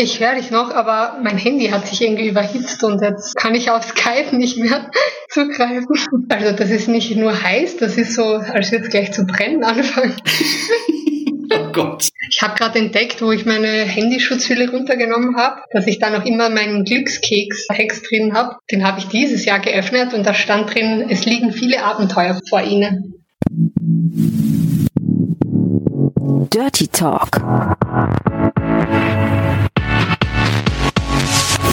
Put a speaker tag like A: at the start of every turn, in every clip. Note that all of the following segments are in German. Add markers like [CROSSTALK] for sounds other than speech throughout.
A: Ich höre dich noch, aber mein Handy hat sich irgendwie überhitzt und jetzt kann ich auf Skype nicht mehr [LAUGHS] zugreifen. Also das ist nicht nur heiß, das ist so, als würde es gleich zu brennen anfangen. [LAUGHS] Oh Gott. Ich habe gerade entdeckt, wo ich meine Handyschutzhülle runtergenommen habe, dass ich da noch immer meinen Glückskeks-Text drin habe. Den habe ich dieses Jahr geöffnet und da stand drin, es liegen viele Abenteuer vor Ihnen.
B: Dirty Talk.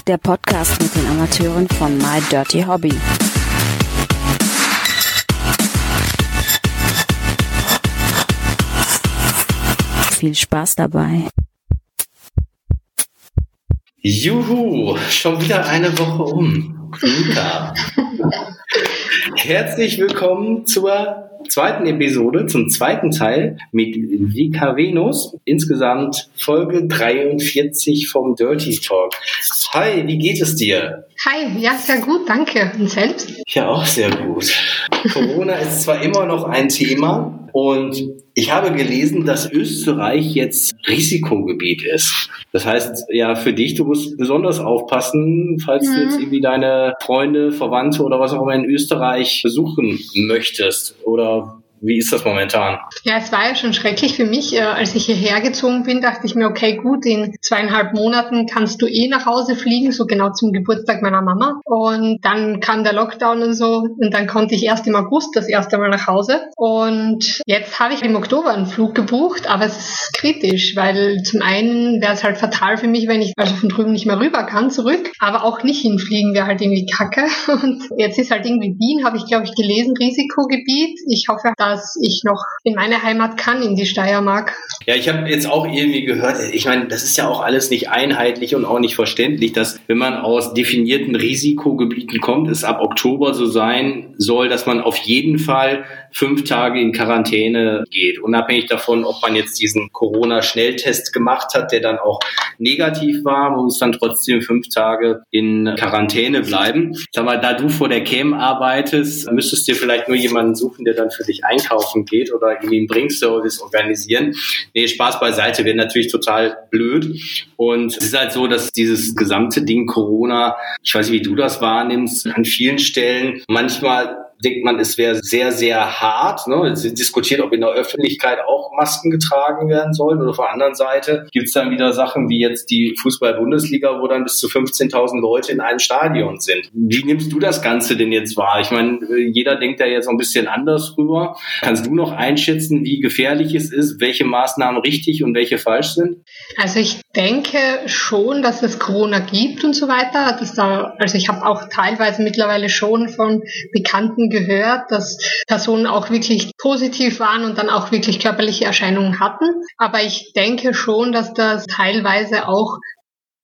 B: Der Podcast mit den Amateuren von My Dirty Hobby. Viel Spaß dabei.
C: Juhu, schon wieder eine Woche um. Luca. Herzlich willkommen zur zweiten Episode, zum zweiten Teil mit Vika Venus. Insgesamt Folge 43 vom Dirty Talk. Hi, wie geht es dir?
A: Hi, ja, sehr gut, danke. Und selbst?
C: Ja, auch sehr gut. Corona ist zwar immer noch ein Thema und ich habe gelesen, dass Österreich jetzt Risikogebiet ist. Das heißt, ja, für dich, du musst besonders aufpassen, falls mhm. du jetzt irgendwie deine Freunde, Verwandte oder was auch immer in Österreich besuchen möchtest oder wie ist das momentan?
A: Ja, es war ja schon schrecklich für mich. Äh, als ich hierher gezogen bin, dachte ich mir, okay, gut, in zweieinhalb Monaten kannst du eh nach Hause fliegen, so genau zum Geburtstag meiner Mama. Und dann kam der Lockdown und so. Und dann konnte ich erst im August das erste Mal nach Hause. Und jetzt habe ich im Oktober einen Flug gebucht, aber es ist kritisch, weil zum einen wäre es halt fatal für mich, wenn ich also von drüben nicht mehr rüber kann zurück, aber auch nicht hinfliegen wäre halt irgendwie kacke. [LAUGHS] Und jetzt ist halt irgendwie Wien, habe ich glaube ich gelesen, Risikogebiet. Ich hoffe, dass ich noch in meine Heimat kann, in die Steiermark.
C: Ja, ich habe jetzt auch irgendwie gehört, ich meine, das ist ja auch alles nicht einheitlich und auch nicht verständlich, dass wenn man aus definierten Risikogebieten kommt, es ab Oktober so sein soll, dass man auf jeden Fall fünf Tage in Quarantäne geht, unabhängig davon, ob man jetzt diesen Corona-Schnelltest gemacht hat, der dann auch negativ war, man muss dann trotzdem fünf Tage in Quarantäne bleiben. Sag mal, da du vor der Cam arbeitest, müsstest du dir vielleicht nur jemanden suchen, der dann für dich einkaufen geht oder irgendwie einen Bringservice organisieren. Nee, Spaß beiseite wäre natürlich total blöd. Und es ist halt so, dass dieses gesamte Ding Corona, ich weiß nicht, wie du das wahrnimmst, an vielen Stellen manchmal denkt man, es wäre sehr, sehr hart. Ne? Wird diskutiert, ob in der Öffentlichkeit auch Masken getragen werden sollen. Oder auf der anderen Seite gibt es dann wieder Sachen wie jetzt die Fußball-Bundesliga, wo dann bis zu 15.000 Leute in einem Stadion sind. Wie nimmst du das Ganze denn jetzt wahr? Ich meine, jeder denkt da jetzt ein bisschen anders rüber. Kannst du noch einschätzen, wie gefährlich es ist, welche Maßnahmen richtig und welche falsch sind?
A: Also ich denke schon, dass es Corona gibt und so weiter. Dass da, also ich habe auch teilweise mittlerweile schon von Bekannten gehört, dass Personen auch wirklich positiv waren und dann auch wirklich körperliche Erscheinungen hatten. Aber ich denke schon, dass das teilweise auch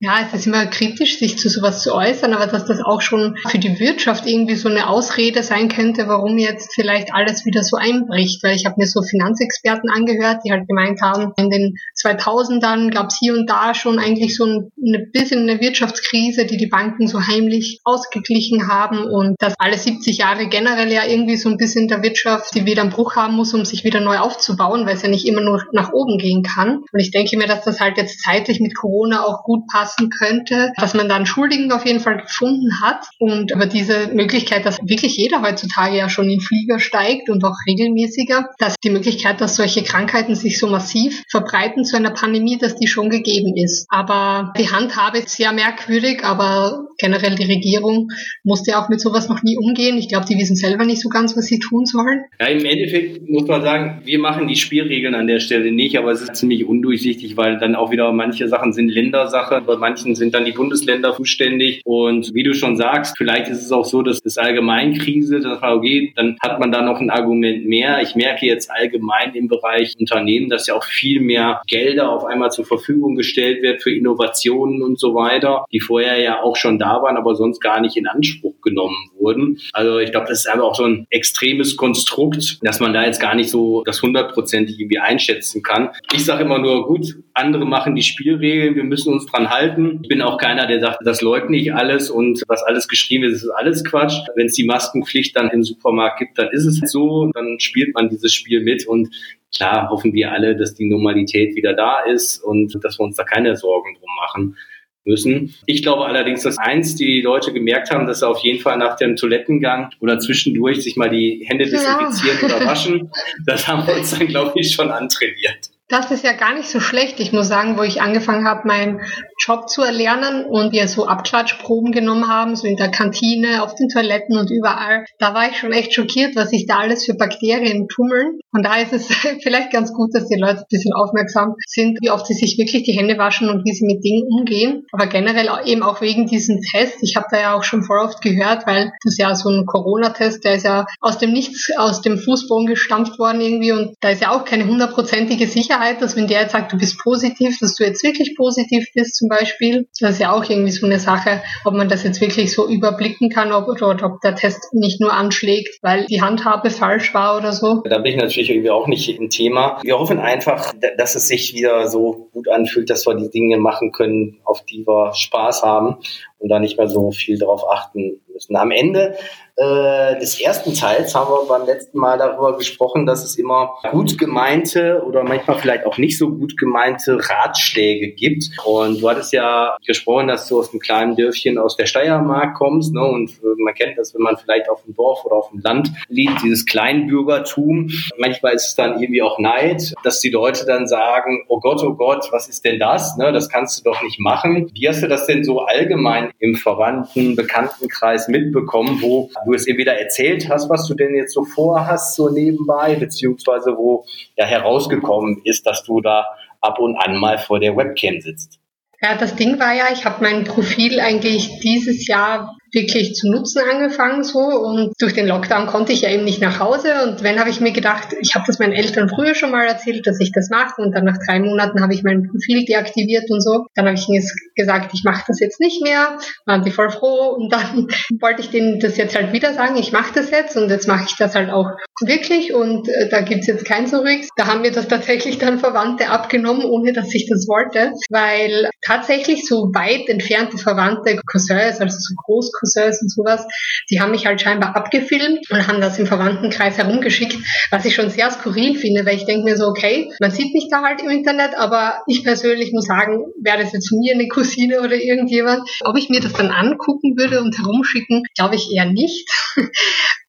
A: ja, es ist immer kritisch, sich zu sowas zu äußern, aber dass das auch schon für die Wirtschaft irgendwie so eine Ausrede sein könnte, warum jetzt vielleicht alles wieder so einbricht. Weil ich habe mir so Finanzexperten angehört, die halt gemeint haben, in den 2000ern gab es hier und da schon eigentlich so ein eine bisschen eine Wirtschaftskrise, die die Banken so heimlich ausgeglichen haben und dass alle 70 Jahre generell ja irgendwie so ein bisschen der Wirtschaft, die wieder einen Bruch haben muss, um sich wieder neu aufzubauen, weil es ja nicht immer nur nach oben gehen kann. Und ich denke mir, dass das halt jetzt zeitlich mit Corona auch gut passt passen könnte, dass man dann Schuldigen auf jeden Fall gefunden hat. Und aber diese Möglichkeit, dass wirklich jeder heutzutage ja schon in Flieger steigt und auch regelmäßiger, dass die Möglichkeit, dass solche Krankheiten sich so massiv verbreiten zu einer Pandemie, dass die schon gegeben ist. Aber die Handhabe ist sehr merkwürdig, aber generell die Regierung musste auch mit sowas noch nie umgehen. Ich glaube, die wissen selber nicht so ganz, was sie tun sollen.
C: Ja, im Endeffekt muss man sagen, wir machen die Spielregeln an der Stelle nicht, aber es ist ziemlich undurchsichtig, weil dann auch wieder manche Sachen sind Ländersache. Manchen sind dann die Bundesländer zuständig. Und wie du schon sagst, vielleicht ist es auch so, dass es Allgemeinkrise, dass man, okay, dann hat man da noch ein Argument mehr. Ich merke jetzt allgemein im Bereich Unternehmen, dass ja auch viel mehr Gelder auf einmal zur Verfügung gestellt wird für Innovationen und so weiter, die vorher ja auch schon da waren, aber sonst gar nicht in Anspruch genommen wurden. Also ich glaube, das ist einfach auch so ein extremes Konstrukt, dass man da jetzt gar nicht so das hundertprozentig irgendwie einschätzen kann. Ich sage immer nur, gut, andere machen die Spielregeln, wir müssen uns dran halten. Ich bin auch keiner, der sagt, das leugne ich alles und was alles geschrieben ist, ist alles Quatsch. Wenn es die Maskenpflicht dann im Supermarkt gibt, dann ist es so, dann spielt man dieses Spiel mit und klar hoffen wir alle, dass die Normalität wieder da ist und dass wir uns da keine Sorgen drum machen müssen. Ich glaube allerdings, dass eins die Leute gemerkt haben, dass sie auf jeden Fall nach dem Toilettengang oder zwischendurch sich mal die Hände desinfizieren ja. oder waschen. [LAUGHS] Das haben wir uns dann, glaube ich, schon antrainiert.
A: Das ist ja gar nicht so schlecht. Ich muss sagen, wo ich angefangen habe, meinen Job zu erlernen und wir so Abklatschproben genommen haben, so in der Kantine, auf den Toiletten und überall, da war ich schon echt schockiert, was sich da alles für Bakterien tummeln. Und da ist es [LAUGHS] vielleicht ganz gut, dass die Leute ein bisschen aufmerksam sind, wie oft sie sich wirklich die Hände waschen und wie sie mit Dingen umgehen. Aber generell eben auch wegen diesem Test. Ich habe da ja auch schon voll oft gehört, weil das ja so ein Corona-Test, der ist ja aus dem Nichts, aus dem Fußboden gestampft worden irgendwie und da ist ja auch keine hundertprozentige Sicherheit Sicherheit, dass wenn der jetzt sagt, du bist positiv, dass du jetzt wirklich positiv bist zum Beispiel. Das ist ja auch irgendwie so eine Sache, ob man das jetzt wirklich so überblicken kann ob, oder ob der Test nicht nur anschlägt, weil die Handhabe falsch war oder so.
C: Da bin ich natürlich irgendwie auch nicht ein Thema. Wir hoffen einfach, dass es sich wieder so gut anfühlt, dass wir die Dinge machen können, auf die wir Spaß haben und da nicht mehr so viel darauf achten müssen. Am Ende äh, des ersten Teils haben wir beim letzten Mal darüber gesprochen, dass es immer gut gemeinte oder manchmal vielleicht auch nicht so gut gemeinte Ratschläge gibt. Und du hattest ja gesprochen, dass du aus einem kleinen Dörfchen aus der Steiermark kommst. Ne? Und äh, man kennt das, wenn man vielleicht auf dem Dorf oder auf dem Land lebt, dieses Kleinbürgertum. Manchmal ist es dann irgendwie auch Neid, dass die Leute dann sagen, oh Gott, oh Gott, was ist denn das? Ne? Das kannst du doch nicht machen. Wie hast du das denn so allgemein im Verwandten, Bekanntenkreis mitbekommen, wo du es ihr wieder erzählt hast, was du denn jetzt so vorhast, so nebenbei, beziehungsweise wo ja herausgekommen ist, dass du da ab und an mal vor der Webcam sitzt.
A: Ja, das Ding war ja, ich habe mein Profil eigentlich dieses Jahr wirklich zu nutzen angefangen so. Und durch den Lockdown konnte ich ja eben nicht nach Hause. Und wenn habe ich mir gedacht, ich habe das meinen Eltern früher schon mal erzählt, dass ich das mache. Und dann nach drei Monaten habe ich mein Profil deaktiviert und so. Dann habe ich ihnen gesagt, ich mache das jetzt nicht mehr, waren die voll froh. Und dann [LAUGHS] wollte ich denen das jetzt halt wieder sagen, ich mache das jetzt. Und jetzt mache ich das halt auch wirklich. Und äh, da gibt's jetzt kein Zurück. Da haben mir das tatsächlich dann Verwandte abgenommen, ohne dass ich das wollte, weil tatsächlich so weit entfernte Verwandte, Cousins, also so groß Cousins und sowas, die haben mich halt scheinbar abgefilmt und haben das im Verwandtenkreis herumgeschickt, was ich schon sehr skurril finde, weil ich denke mir so, okay, man sieht mich da halt im Internet, aber ich persönlich muss sagen, wäre das jetzt mir eine Cousine oder irgendjemand, ob ich mir das dann angucken würde und herumschicken, glaube ich eher nicht. [LAUGHS]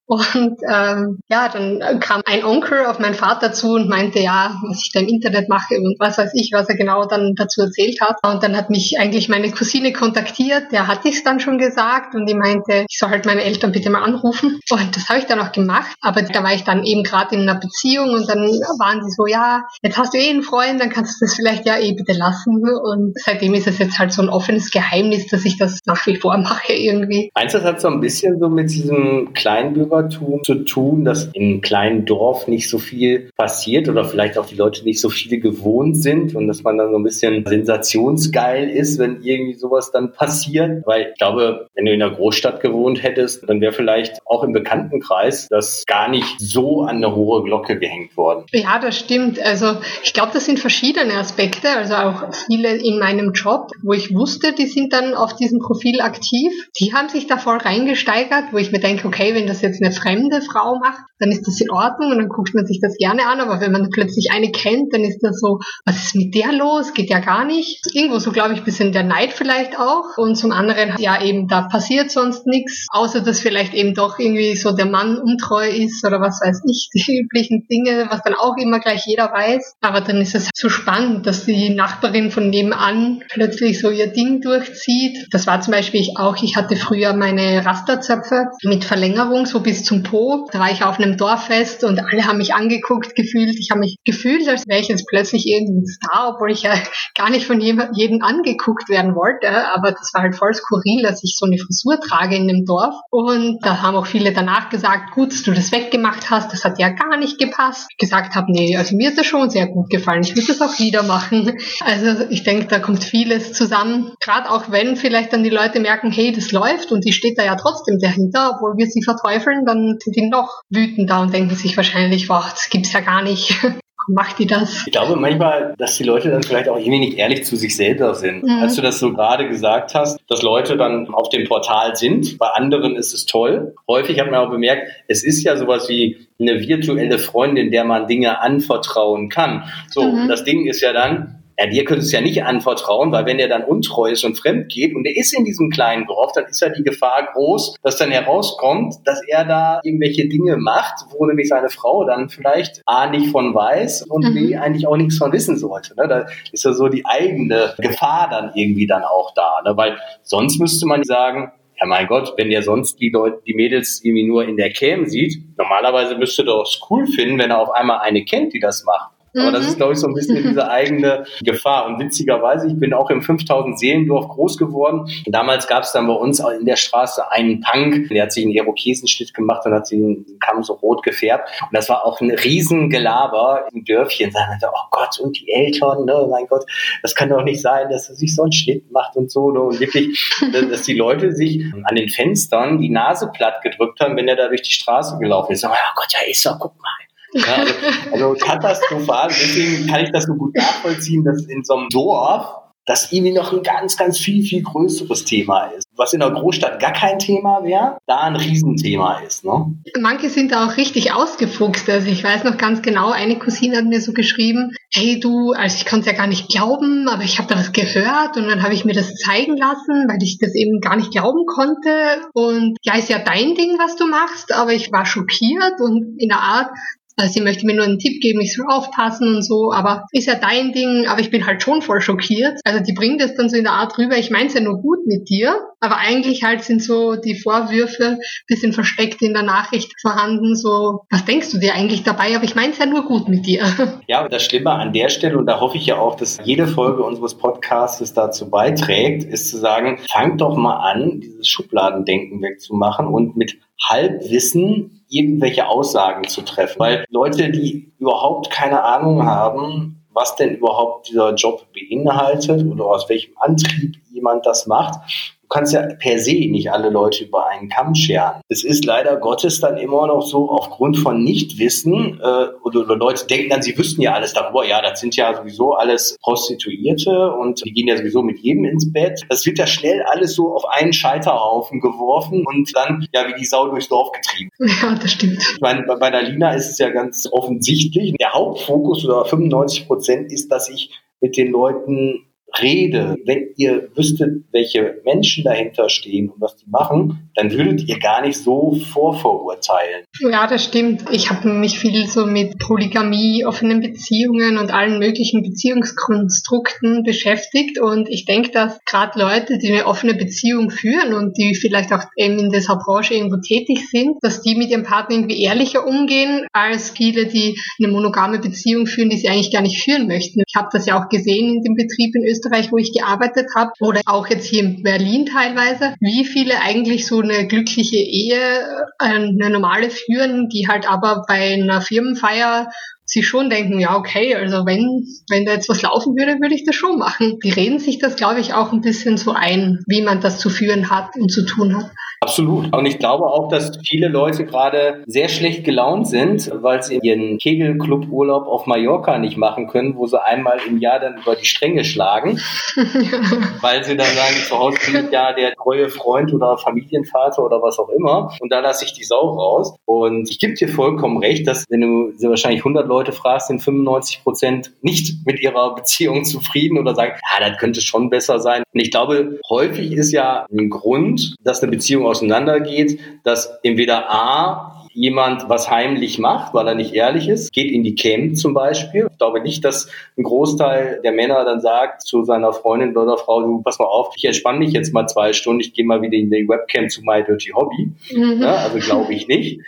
A: Und ähm, ja, dann kam ein Onkel auf meinen Vater zu und meinte, ja, was ich da im Internet mache und was weiß ich, was er genau dann dazu erzählt hat. Und dann hat mich eigentlich meine Cousine kontaktiert, der hatte ich es dann schon gesagt und die meinte, ich soll halt meine Eltern bitte mal anrufen. Und das habe ich dann auch gemacht. Aber da war ich dann eben gerade in einer Beziehung und dann waren die so, ja, jetzt hast du eh einen Freund, dann kannst du das vielleicht ja eh bitte lassen. Und seitdem ist es jetzt halt so ein offenes Geheimnis, dass ich das nach wie vor mache irgendwie.
C: Eins, das hat so ein bisschen so mit diesem Kleinbürger Bürgertum zu tun, dass in einem kleinen Dorf nicht so viel passiert oder vielleicht auch die Leute nicht so viele gewohnt sind und dass man dann so ein bisschen sensationsgeil ist, wenn irgendwie sowas dann passiert. Weil ich glaube, wenn du in einer Großstadt gewohnt hättest, dann wäre vielleicht auch im Bekanntenkreis das gar nicht so an eine hohe Glocke gehängt worden.
A: Ja, das stimmt. Also ich glaube, das sind verschiedene Aspekte. Also auch viele in meinem Job, wo ich wusste, die sind dann auf diesem Profil aktiv. Die haben sich da voll reingesteigert, wo ich mir denke, okay, wenn das jetzt eine fremde Frau macht, dann ist das in Ordnung und dann guckt man sich das gerne an. Aber wenn man plötzlich eine kennt, dann ist das so, was ist mit der los? Geht ja gar nicht. Irgendwo so, glaube ich, ein bisschen der Neid vielleicht auch. Und zum anderen, ja, eben, da passiert sonst nichts, außer dass vielleicht eben doch irgendwie so der Mann untreu ist oder was weiß ich, [LAUGHS] die üblichen Dinge, was dann auch immer gleich jeder weiß. Aber dann ist es so spannend, dass die Nachbarin von nebenan plötzlich so ihr Ding durchzieht. Das war zum Beispiel ich auch. Ich hatte früher meine Rasterzöpfe mit Verlängerung so bis zum Po. Da war ich auf einem Dorffest und alle haben mich angeguckt, gefühlt. Ich habe mich gefühlt, als wäre ich jetzt plötzlich irgendein Star, obwohl ich ja [LAUGHS] gar nicht von jedem angeguckt werden wollte. Aber das war halt voll skurril, dass ich so eine Frisur trage in dem Dorf. Und da haben auch viele danach gesagt, gut, dass du das weggemacht hast, das hat ja gar nicht gepasst. Gesagt habe, nee, also mir ist das schon sehr gut gefallen. Ich würde das auch wieder machen. [LAUGHS] Also ich denke, da kommt vieles zusammen. Gerade auch wenn vielleicht dann die Leute merken, hey, das läuft und die steht da ja trotzdem dahinter, obwohl wir sie verteufeln, dann sind die noch wütender und denken sich wahrscheinlich, wow, das gibt's ja gar nicht. [LAUGHS] macht die das?
C: Ich glaube manchmal, dass die Leute dann vielleicht auch irgendwie nicht ehrlich zu sich selber sind. Mhm. Als du das so gerade gesagt hast, dass Leute dann auf dem Portal sind, bei anderen ist es toll. Häufig hat man auch bemerkt, es ist ja sowas wie eine virtuelle Freundin, der man Dinge anvertrauen kann. So, mhm. das Ding ist ja dann, ja, dir könntest du es ja nicht anvertrauen, weil wenn er dann untreu ist und fremd geht und er ist in diesem kleinen Dorf, dann ist ja die Gefahr groß, dass dann herauskommt, dass er da irgendwelche Dinge macht, wo nämlich seine Frau dann vielleicht A nicht von weiß und mhm. B eigentlich auch nichts von wissen sollte. Ne? Da ist ja so die eigene Gefahr dann irgendwie dann auch da. Ne? Weil sonst müsste man sagen, ja mein Gott, wenn der sonst die Leute, die Mädels irgendwie nur in der Cam sieht, normalerweise müsste er es cool finden, wenn er auf einmal eine kennt, die das macht. Aber mhm. das ist, glaube ich, so ein bisschen diese eigene Gefahr. Und witzigerweise, ich bin auch im 5000 Seelendorf groß geworden. Damals gab es dann bei uns in der Straße einen Punk, der hat sich einen Irokesenschnitt gemacht und hat sich den Kamm so rot gefärbt. Und das war auch ein Riesengelaber im Dörfchen. Sagen oh Gott, und die Eltern, ne, mein Gott, das kann doch nicht sein, dass er sich so einen Schnitt macht und so. Ne? Und wirklich, [LAUGHS] dass die Leute sich an den Fenstern die Nase platt gedrückt haben, wenn er da durch die Straße gelaufen ist. Oh Gott, ja ist er, guck mal ja, also, also katastrophal. Deswegen kann ich das so gut nachvollziehen, dass in so einem Dorf das irgendwie noch ein ganz, ganz viel, viel größeres Thema ist. Was in der Großstadt gar kein Thema wäre, da ein Riesenthema ist. Ne?
A: Manche sind da auch richtig ausgefuchst. Also ich weiß noch ganz genau, eine Cousine hat mir so geschrieben, hey du, also ich konnte es ja gar nicht glauben, aber ich habe da was gehört und dann habe ich mir das zeigen lassen, weil ich das eben gar nicht glauben konnte. Und ja, ist ja dein Ding, was du machst, aber ich war schockiert und in der Art, also sie möchte mir nur einen Tipp geben, ich soll aufpassen und so, aber ist ja dein Ding, aber ich bin halt schon voll schockiert. Also die bringt es dann so in der Art rüber, ich mein's ja nur gut mit dir, aber eigentlich halt sind so die Vorwürfe bisschen versteckt in der Nachricht vorhanden, so, was denkst du dir eigentlich dabei, aber ich mein's ja nur gut mit dir. [LAUGHS]
C: Ja, und das Schlimme an der Stelle, und da hoffe ich ja auch, dass jede Folge unseres Podcasts dazu beiträgt, ist zu sagen, fang doch mal an, dieses Schubladendenken wegzumachen und mit Halbwissen irgendwelche Aussagen zu treffen. Weil Leute, die überhaupt keine Ahnung haben, was denn überhaupt dieser Job beinhaltet oder aus welchem Antrieb jemand das macht, kannst ja per se nicht alle Leute über einen Kamm scheren. Es ist leider Gottes dann immer noch so, aufgrund von Nichtwissen, äh, oder, oder Leute denken dann, sie wüssten ja alles darüber, ja, das sind ja sowieso alles Prostituierte und die gehen ja sowieso mit jedem ins Bett. Das wird ja schnell alles so auf einen Scheiterhaufen geworfen und dann ja wie die Sau durchs Dorf getrieben. [LAUGHS]
A: Ja, das stimmt.
C: Ich meine, bei der Lina ist es ja ganz offensichtlich. Der Hauptfokus oder 95 Prozent ist, dass ich mit den Leuten rede, wenn ihr wüsstet, welche Menschen dahinter stehen und was die machen, dann würdet ihr gar nicht so vorverurteilen.
A: Ja, das stimmt. Ich habe mich viel so mit Polygamie, offenen Beziehungen und allen möglichen Beziehungskonstrukten beschäftigt und ich denke, dass gerade Leute, die eine offene Beziehung führen und die vielleicht auch eben in dieser Branche irgendwo tätig sind, dass die mit ihrem Partner irgendwie ehrlicher umgehen als viele, die eine monogame Beziehung führen, die sie eigentlich gar nicht führen möchten. Ich habe das ja auch gesehen in dem Betrieb in Österreich Österreich, wo ich gearbeitet habe, oder auch jetzt hier in Berlin teilweise, wie viele eigentlich so eine glückliche Ehe, äh, eine normale führen, die halt aber bei einer Firmenfeier sich schon denken, ja, okay, also wenn, wenn da jetzt was laufen würde, würde ich das schon machen. Die reden sich das, glaube ich, auch ein bisschen so ein, wie man das zu führen hat und zu tun hat.
C: Absolut. Und ich glaube auch, dass viele Leute gerade sehr schlecht gelaunt sind, weil sie ihren Kegelclub-Urlaub auf Mallorca nicht machen können, wo sie einmal im Jahr dann über die Stränge schlagen, [LAUGHS] weil sie dann sagen, zu Hause bin ich ja der treue Freund oder Familienvater oder was auch immer. Und da lasse ich die Sau raus. Und ich gebe dir vollkommen recht, dass wenn du sie wahrscheinlich 100 Leute fragst, sind 95 Prozent nicht mit ihrer Beziehung zufrieden oder sagen, ja, das könnte schon besser sein. Und ich glaube, häufig ist ja ein Grund, dass eine Beziehung auseinandergeht, dass entweder A, jemand was heimlich macht, weil er nicht ehrlich ist, geht in die Camp zum Beispiel. Ich glaube nicht, dass ein Großteil der Männer dann sagt zu seiner Freundin oder Frau, du pass mal auf, ich entspanne mich jetzt mal zwei Stunden, ich gehe mal wieder in die Webcam zu My Dirty Hobby. Mhm. Ja, also glaube ich nicht.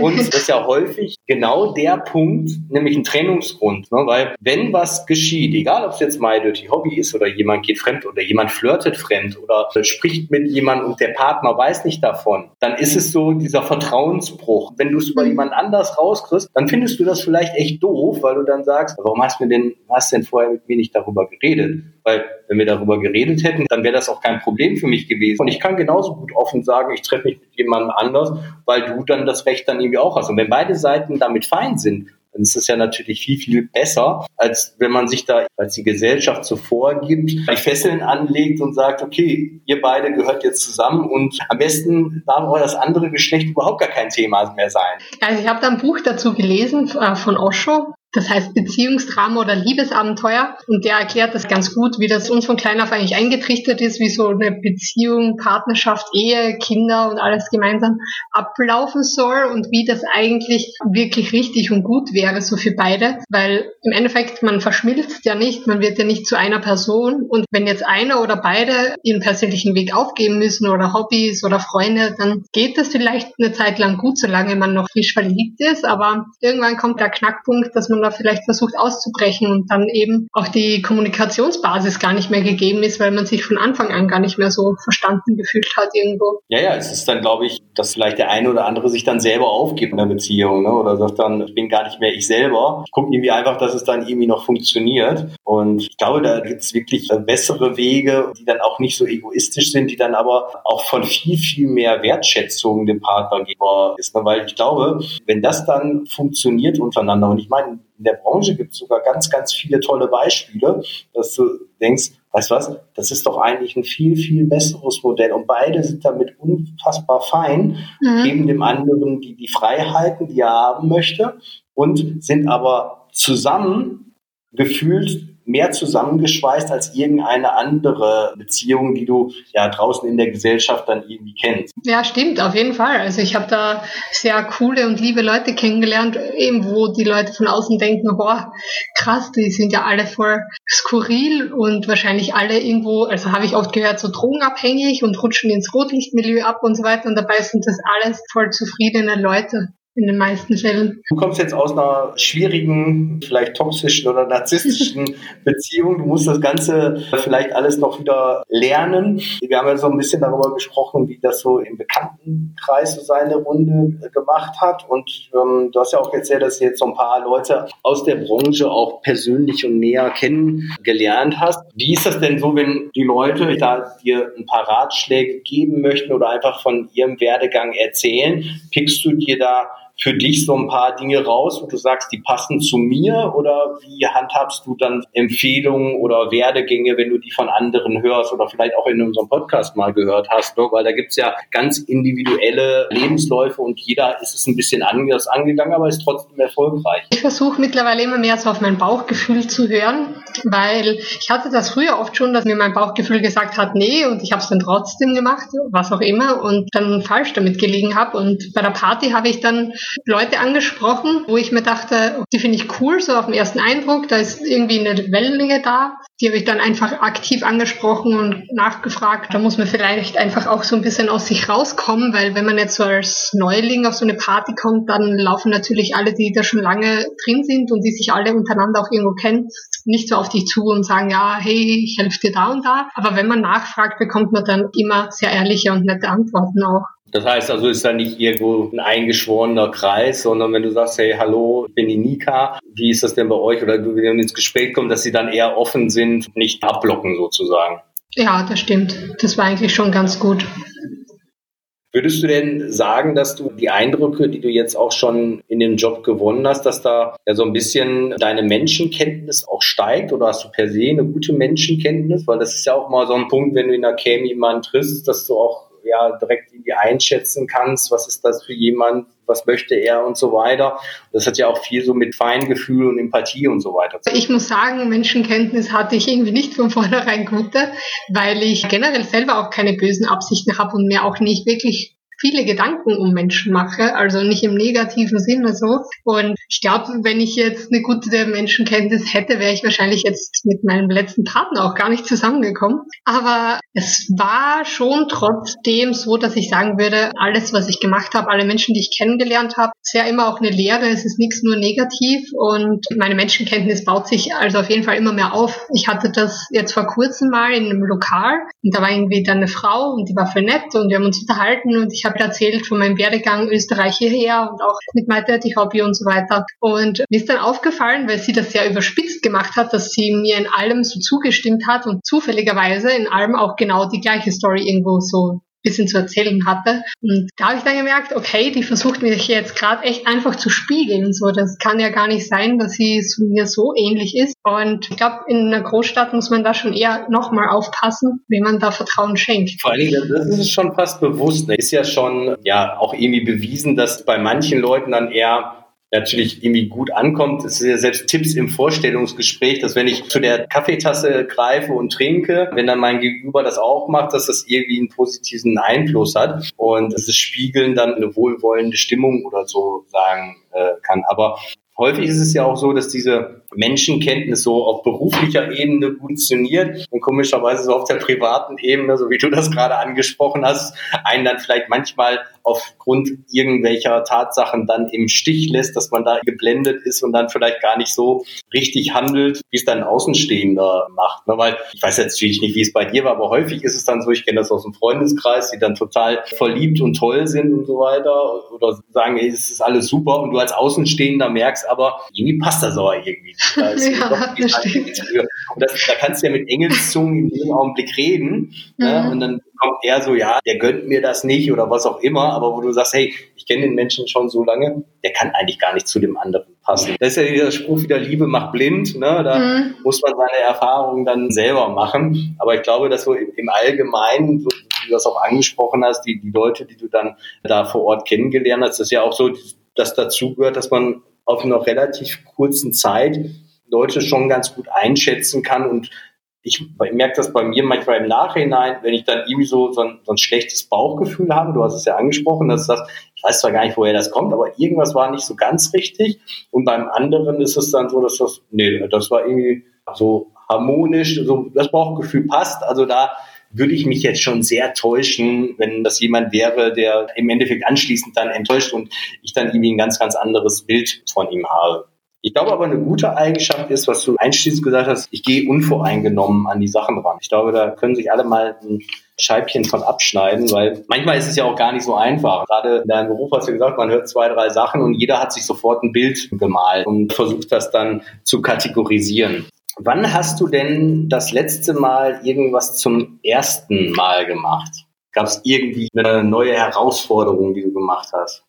C: Und das ist ja häufig genau der Punkt, nämlich ein Trennungsgrund. Ne? Weil wenn was geschieht, egal ob es jetzt My Dirty Hobby ist oder jemand geht fremd oder jemand flirtet fremd oder spricht mit jemandem und der Partner weiß nicht davon, dann ist es so dieser Vertrauensbruch. Wenn du es über jemand anders rauskriegst, dann findest du das vielleicht echt doof, weil du dann sagst, warum hast du denn, hast denn vorher mit mir nicht darüber geredet? Weil wenn wir darüber geredet hätten, dann wäre das auch kein Problem für mich gewesen. Und ich kann genauso gut offen sagen, ich treffe mich mit jemandem anders, weil du dann das Recht dann irgendwie auch hast. Und wenn beide Seiten damit fein sind, dann ist es ja natürlich viel, viel besser, als wenn man sich da als die Gesellschaft so vorgibt, die Fesseln anlegt und sagt, okay, ihr beide gehört jetzt zusammen und am besten darf auch das andere Geschlecht überhaupt gar kein Thema mehr sein.
A: Also ich habe da ein Buch dazu gelesen äh, von Osho, das heißt Beziehungsdrama oder Liebesabenteuer. Und der erklärt das ganz gut, wie das uns von klein auf eigentlich eingetrichtert ist, wie so eine Beziehung, Partnerschaft, Ehe, Kinder und alles gemeinsam ablaufen soll und wie das eigentlich wirklich richtig und gut wäre, so für beide. Weil im Endeffekt, man verschmilzt ja nicht, man wird ja nicht zu einer Person. Und wenn jetzt einer oder beide ihren persönlichen Weg aufgeben müssen oder Hobbys oder Freunde, dann geht das vielleicht eine Zeit lang gut, solange man noch frisch verliebt ist. Aber irgendwann kommt der Knackpunkt, dass man da vielleicht versucht auszubrechen und dann eben auch die Kommunikationsbasis gar nicht mehr gegeben ist, weil man sich von Anfang an gar nicht mehr so verstanden gefühlt hat irgendwo.
C: Ja, ja, es ist dann, glaube ich, dass vielleicht der eine oder andere sich dann selber aufgibt in der Beziehung ne? oder sagt dann, ich bin gar nicht mehr ich selber. Ich gucke irgendwie einfach, dass es dann irgendwie noch funktioniert. Und ich glaube, da gibt es wirklich bessere Wege, die dann auch nicht so egoistisch sind, die dann aber auch von viel, viel mehr Wertschätzung dem Partner gegenüber ist. Ne? Weil ich glaube, wenn das dann funktioniert untereinander, und ich meine, in der Branche gibt es sogar ganz, ganz viele tolle Beispiele, dass du denkst, weißt du was, das ist doch eigentlich ein viel, viel besseres Modell. Und beide sind damit unfassbar fein, mhm. geben dem anderen die, die Freiheiten, die er haben möchte und sind aber zusammen gefühlt mehr zusammengeschweißt als irgendeine andere Beziehung, die du ja draußen in der Gesellschaft dann irgendwie kennst.
A: Ja, stimmt, auf jeden Fall. Also ich habe da sehr coole und liebe Leute kennengelernt, eben wo die Leute von außen denken, boah, krass, die sind ja alle voll skurril und wahrscheinlich alle irgendwo, also habe ich oft gehört, so drogenabhängig und rutschen ins Rotlichtmilieu ab und so weiter und dabei sind das alles voll zufriedene Leute in den meisten Fällen.
C: Du kommst jetzt aus einer schwierigen, vielleicht toxischen oder narzisstischen [LAUGHS] Beziehung. Du musst das Ganze vielleicht alles noch wieder lernen. Wir haben ja so ein bisschen darüber gesprochen, wie das so im Bekanntenkreis so seine Runde gemacht hat. Und ähm, du hast ja auch erzählt, dass du jetzt so ein paar Leute aus der Branche auch persönlich und näher kennengelernt hast. Wie ist das denn so, wenn die Leute da dir ein paar Ratschläge geben möchten oder einfach von ihrem Werdegang erzählen? Pickst du dir da für dich so ein paar Dinge raus, wo du sagst, die passen zu mir oder wie handhabst du dann Empfehlungen oder Werdegänge, wenn du die von anderen hörst oder vielleicht auch in unserem Podcast mal gehört hast, ne? weil da gibt's ja ganz individuelle Lebensläufe und jeder ist es ein bisschen anders angegangen, aber ist trotzdem erfolgreich.
A: Ich versuche mittlerweile immer mehr so auf mein Bauchgefühl zu hören, weil ich hatte das früher oft schon, dass mir mein Bauchgefühl gesagt hat, nee und ich habe es dann trotzdem gemacht, was auch immer und dann falsch damit gelegen habe und bei der Party habe ich dann Leute angesprochen, wo ich mir dachte, die finde ich cool, so auf den ersten Eindruck, da ist irgendwie eine Wellenlänge da. Die habe ich dann einfach aktiv angesprochen und nachgefragt. Da muss man vielleicht einfach auch so ein bisschen aus sich rauskommen, weil wenn man jetzt so als Neuling auf so eine Party kommt, dann laufen natürlich alle, die da schon lange drin sind und die sich alle untereinander auch irgendwo kennen, nicht so auf dich zu und sagen, ja, hey, ich helfe dir da und da. Aber wenn man nachfragt, bekommt man dann immer sehr ehrliche und nette Antworten auch.
C: Das heißt also, ist da nicht irgendwo ein eingeschworener Kreis, sondern wenn du sagst, hey, hallo, ich bin die Nika, wie ist das denn bei euch? Oder wenn du ins Gespräch kommst, dass sie dann eher offen sind, nicht abblocken sozusagen.
A: Ja, das stimmt. Das war eigentlich schon ganz gut.
C: Würdest du denn sagen, dass du die Eindrücke, die du jetzt auch schon in dem Job gewonnen hast, dass da ja so ein bisschen deine Menschenkenntnis auch steigt oder hast du per se eine gute Menschenkenntnis? Weil das ist ja auch mal so ein Punkt, wenn du in der Cam jemanden triffst, dass du auch ja direkt irgendwie einschätzen kannst, was ist das für jemand, was möchte er und so weiter. Das hat ja auch viel so mit Feingefühl und Empathie und so weiter.
A: Ich muss sagen, Menschenkenntnis hatte ich irgendwie nicht von vornherein gute, weil ich generell selber auch keine bösen Absichten habe und mir auch nicht wirklich viele Gedanken um Menschen mache, also nicht im negativen Sinne so. Und ich glaube, wenn ich jetzt eine gute Menschenkenntnis hätte, wäre ich wahrscheinlich jetzt mit meinem letzten Partner auch gar nicht zusammengekommen. Aber es war schon trotzdem so, dass ich sagen würde, alles, was ich gemacht habe, alle Menschen, die ich kennengelernt habe, ist ja immer auch eine Lehre. Es ist nichts nur negativ und meine Menschenkenntnis baut sich also auf jeden Fall immer mehr auf. Ich hatte das jetzt vor kurzem mal in einem Lokal und da war irgendwie dann eine Frau und die war voll nett und wir haben uns unterhalten und ich ich habe erzählt von meinem Werdegang Österreich hierher und auch mit My Dirty Hobby und so weiter. Und mir ist dann aufgefallen, weil sie das sehr überspitzt gemacht hat, dass sie mir in allem so zugestimmt hat und zufälligerweise in allem auch genau die gleiche Story irgendwo so bisschen zu erzählen hatte. Und da habe ich dann gemerkt, okay, die versucht mich jetzt gerade echt einfach zu spiegeln. So, das kann ja gar nicht sein, dass sie so, mir so ähnlich ist. Und ich glaube, in einer Großstadt muss man da schon eher nochmal aufpassen, wie man da Vertrauen schenkt.
C: Vor allen Dingen, das ist schon fast bewusst. Ist ja schon ja auch irgendwie bewiesen, dass bei manchen Leuten dann eher natürlich irgendwie gut ankommt. Es sind ja selbst Tipps im Vorstellungsgespräch, dass wenn ich zu der Kaffeetasse greife und trinke, wenn dann mein Gegenüber das auch macht, dass das irgendwie einen positiven Einfluss hat und das Spiegeln dann eine wohlwollende Stimmung oder so sagen äh, kann. Aber häufig ist es ja auch so, dass diese Menschenkenntnis so auf beruflicher Ebene funktioniert und komischerweise so auf der privaten Ebene, so wie du das gerade angesprochen hast, einen dann vielleicht manchmal aufgrund irgendwelcher Tatsachen dann im Stich lässt, dass man da geblendet ist und dann vielleicht gar nicht so richtig handelt, wie es dann Außenstehender macht. Ne? Weil ich weiß jetzt natürlich nicht, wie es bei dir war, aber häufig ist es dann so, ich kenne das aus dem Freundeskreis, die dann total verliebt und toll sind und so weiter oder sagen, es ist alles super und du als Außenstehender merkst aber, irgendwie passt das aber irgendwie da [LAUGHS] ja, das. Und das, da kannst du ja mit Engelszungen in jedem Augenblick reden. Ne? Mhm. Ne? Und dann kommt er so, ja, der gönnt mir das nicht oder was auch immer. Aber wo du sagst, hey, ich kenne den Menschen schon so lange, der kann eigentlich gar nicht zu dem anderen passen. Das ist ja dieser Spruch wieder, Liebe macht blind. Ne? Da mhm. muss man seine Erfahrungen dann selber machen. Aber ich glaube, dass so im Allgemeinen, so, wie du das auch angesprochen hast, die, die Leute, die du dann da vor Ort kennengelernt hast, das ist ja auch so, dass dazu gehört, dass man auf einer relativ kurzen Zeit Leute schon ganz gut einschätzen kann und ich merke das bei mir manchmal im Nachhinein, wenn ich dann irgendwie so, so, ein, so ein schlechtes Bauchgefühl habe, du hast es ja angesprochen, dass das, ich weiß zwar gar nicht, woher das kommt, aber irgendwas war nicht so ganz richtig. Und beim anderen ist es dann so, dass das, nee, das war irgendwie so harmonisch, so das Bauchgefühl passt. Also da würde ich mich jetzt schon sehr täuschen, wenn das jemand wäre, der im Endeffekt anschließend dann enttäuscht und ich dann irgendwie ein ganz, ganz anderes Bild von ihm habe. Ich glaube aber, eine gute Eigenschaft ist, was du einschließend gesagt hast, ich gehe unvoreingenommen an die Sachen ran. Ich glaube, da können sich alle mal ein Scheibchen von abschneiden, weil manchmal ist es ja auch gar nicht so einfach. Gerade in deinem Beruf hast du gesagt, man hört zwei, drei Sachen und jeder hat sich sofort ein Bild gemalt und versucht das dann zu kategorisieren. Wann hast du denn das letzte Mal irgendwas zum ersten Mal gemacht? Gab es irgendwie eine neue Herausforderung, die du gemacht hast?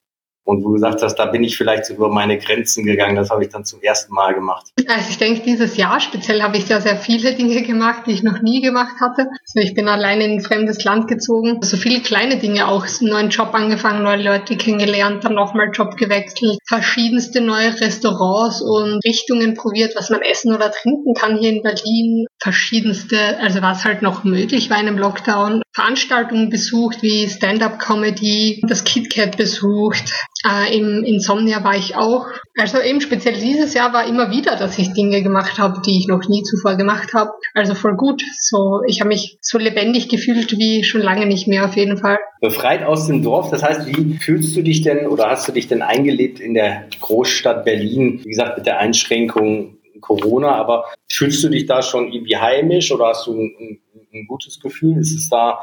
C: und wo du gesagt hast, da bin ich vielleicht über meine Grenzen gegangen. Das habe ich dann zum ersten Mal gemacht.
A: Also ich denke, dieses Jahr speziell habe ich sehr, sehr viele Dinge gemacht, die ich noch nie gemacht hatte. Also ich bin alleine in ein fremdes Land gezogen. So viele kleine Dinge auch. Einen neuen Job angefangen, neue Leute kennengelernt, dann nochmal Job gewechselt, verschiedenste neue Restaurants und Richtungen probiert, was man essen oder trinken kann hier in Berlin. Verschiedenste, also was halt noch möglich war in einem Lockdown. Veranstaltungen besucht wie Stand-up-Comedy, das KitKat besucht, äh, Im Insomnia war ich auch. Also eben speziell dieses Jahr war immer wieder, dass ich Dinge gemacht habe, die ich noch nie zuvor gemacht habe. Also voll gut. So, ich habe mich so lebendig gefühlt wie schon lange nicht mehr auf jeden Fall.
C: Befreit aus dem Dorf, das heißt, wie fühlst du dich denn oder hast du dich denn eingelebt in der Großstadt Berlin? Wie gesagt, mit der Einschränkung Corona, aber fühlst du dich da schon irgendwie heimisch oder hast du ein, ein, ein gutes Gefühl? Ist es da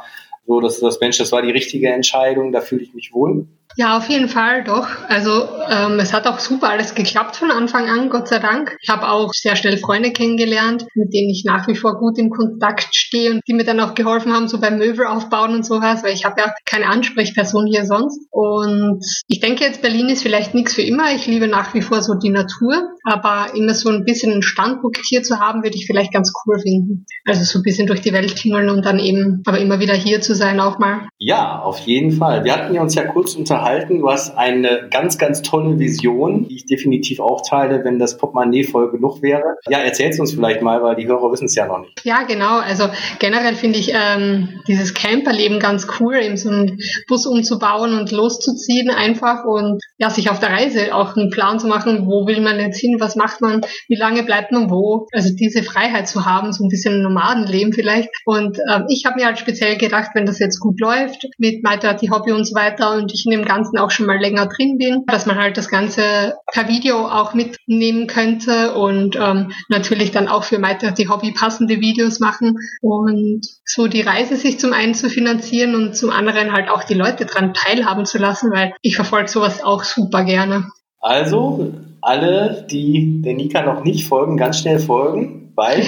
C: so, dass du das Mensch, das war die richtige Entscheidung, da fühle ich mich wohl?
A: Ja, auf jeden Fall doch. Also ähm, es hat auch super alles geklappt von Anfang an, Gott sei Dank. Ich habe auch sehr schnell Freunde kennengelernt, mit denen ich nach wie vor gut im Kontakt stehe und die mir dann auch geholfen haben, so beim Möbel aufbauen und sowas, weil ich habe ja keine Ansprechperson hier sonst. Und ich denke jetzt, Berlin ist vielleicht nichts für immer. Ich liebe nach wie vor so die Natur, aber immer so ein bisschen einen Standpunkt hier zu haben, würde ich vielleicht ganz cool finden. Also so ein bisschen durch die Welt tingeln und dann eben, aber immer wieder hier zu sein auch mal.
C: Ja, auf jeden Fall. Wir hatten ja uns ja kurz unter unterhalten. Du hast eine ganz, ganz tolle Vision, die ich definitiv auch teile, wenn das Portemonnaie voll genug wäre. Ja, erzähl's uns vielleicht mal, weil die Hörer wissen es ja noch nicht.
A: Ja, genau. Also generell finde ich ähm, dieses Camperleben ganz cool, eben so einen Bus umzubauen und loszuziehen einfach und ja, sich auf der Reise auch einen Plan zu machen, wo will man jetzt hin, was macht man, wie lange bleibt man wo. Also diese Freiheit zu haben, so ein bisschen Nomadenleben vielleicht. Und ähm, ich habe mir halt speziell gedacht, wenn das jetzt gut läuft mit My Dirty Hobby und so weiter und ich in dem Ganzen auch schon mal länger drin bin, dass man halt das Ganze per Video auch mitnehmen könnte und ähm, natürlich dann auch für weiter die Hobby passende Videos machen und so die Reise sich zum einen zu finanzieren und zum anderen halt auch die Leute dran teilhaben zu lassen, weil ich verfolge sowas auch super gerne.
C: Also alle, die der Nika noch nicht folgen, ganz schnell folgen weil